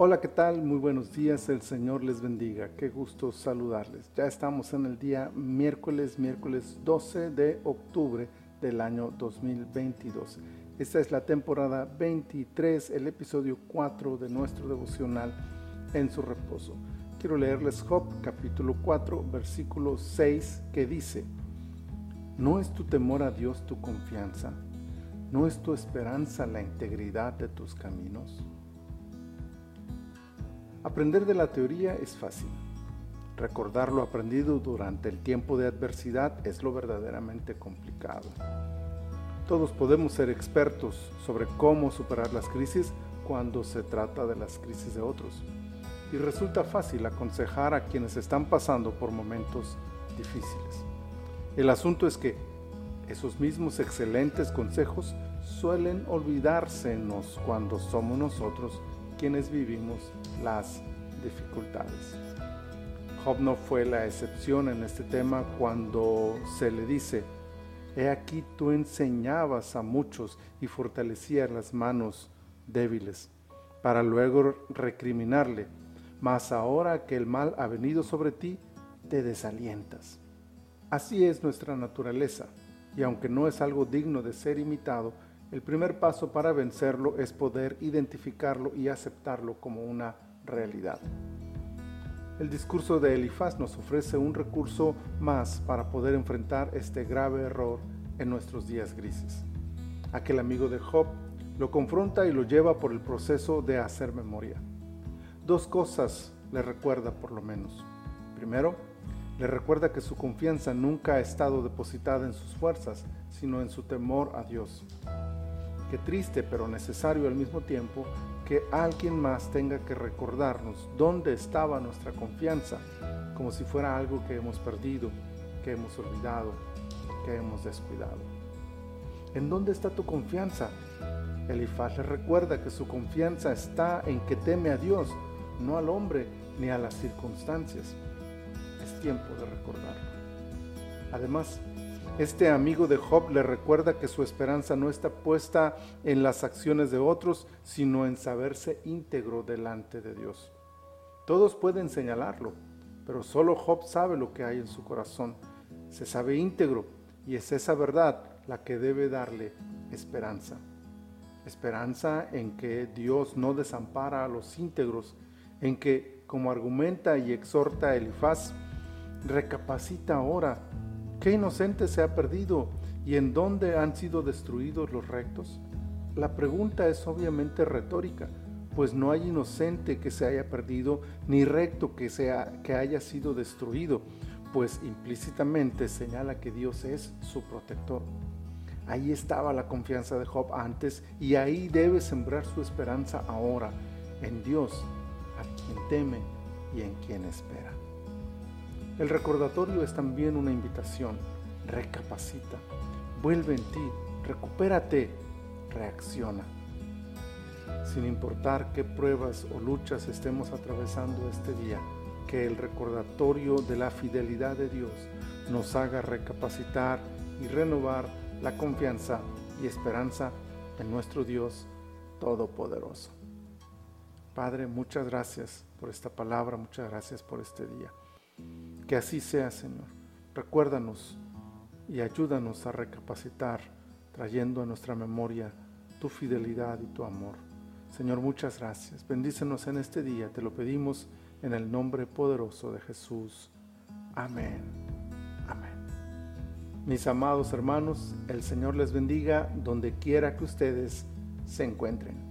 Hola, ¿qué tal? Muy buenos días, el Señor les bendiga. Qué gusto saludarles. Ya estamos en el día miércoles, miércoles 12 de octubre del año 2022. Esta es la temporada 23, el episodio 4 de nuestro devocional en su reposo. Quiero leerles Job capítulo 4, versículo 6 que dice, ¿no es tu temor a Dios tu confianza? ¿No es tu esperanza la integridad de tus caminos? Aprender de la teoría es fácil. Recordar lo aprendido durante el tiempo de adversidad es lo verdaderamente complicado. Todos podemos ser expertos sobre cómo superar las crisis cuando se trata de las crisis de otros. Y resulta fácil aconsejar a quienes están pasando por momentos difíciles. El asunto es que esos mismos excelentes consejos suelen olvidársenos cuando somos nosotros quienes vivimos las dificultades. Job no fue la excepción en este tema cuando se le dice, He aquí tú enseñabas a muchos y fortalecías las manos débiles, para luego recriminarle, mas ahora que el mal ha venido sobre ti, te desalientas. Así es nuestra naturaleza, y aunque no es algo digno de ser imitado, el primer paso para vencerlo es poder identificarlo y aceptarlo como una realidad. El discurso de Elifaz nos ofrece un recurso más para poder enfrentar este grave error en nuestros días grises. Aquel amigo de Job lo confronta y lo lleva por el proceso de hacer memoria. Dos cosas le recuerda por lo menos. Primero, le recuerda que su confianza nunca ha estado depositada en sus fuerzas, sino en su temor a Dios. Qué triste pero necesario al mismo tiempo que alguien más tenga que recordarnos dónde estaba nuestra confianza, como si fuera algo que hemos perdido, que hemos olvidado, que hemos descuidado. ¿En dónde está tu confianza? Elifaz le recuerda que su confianza está en que teme a Dios, no al hombre ni a las circunstancias. Es tiempo de recordarlo. Además, este amigo de Job le recuerda que su esperanza no está puesta en las acciones de otros, sino en saberse íntegro delante de Dios. Todos pueden señalarlo, pero solo Job sabe lo que hay en su corazón. Se sabe íntegro y es esa verdad la que debe darle esperanza. Esperanza en que Dios no desampara a los íntegros, en que, como argumenta y exhorta Elifaz, recapacita ahora ¿Qué inocente se ha perdido y en dónde han sido destruidos los rectos? La pregunta es obviamente retórica, pues no hay inocente que se haya perdido ni recto que, sea, que haya sido destruido, pues implícitamente señala que Dios es su protector. Ahí estaba la confianza de Job antes y ahí debe sembrar su esperanza ahora, en Dios, a quien teme y en quien espera. El recordatorio es también una invitación. Recapacita, vuelve en ti, recupérate, reacciona. Sin importar qué pruebas o luchas estemos atravesando este día, que el recordatorio de la fidelidad de Dios nos haga recapacitar y renovar la confianza y esperanza en nuestro Dios Todopoderoso. Padre, muchas gracias por esta palabra, muchas gracias por este día. Que así sea, Señor. Recuérdanos y ayúdanos a recapacitar, trayendo a nuestra memoria tu fidelidad y tu amor. Señor, muchas gracias. Bendícenos en este día, te lo pedimos en el nombre poderoso de Jesús. Amén. Amén. Mis amados hermanos, el Señor les bendiga donde quiera que ustedes se encuentren.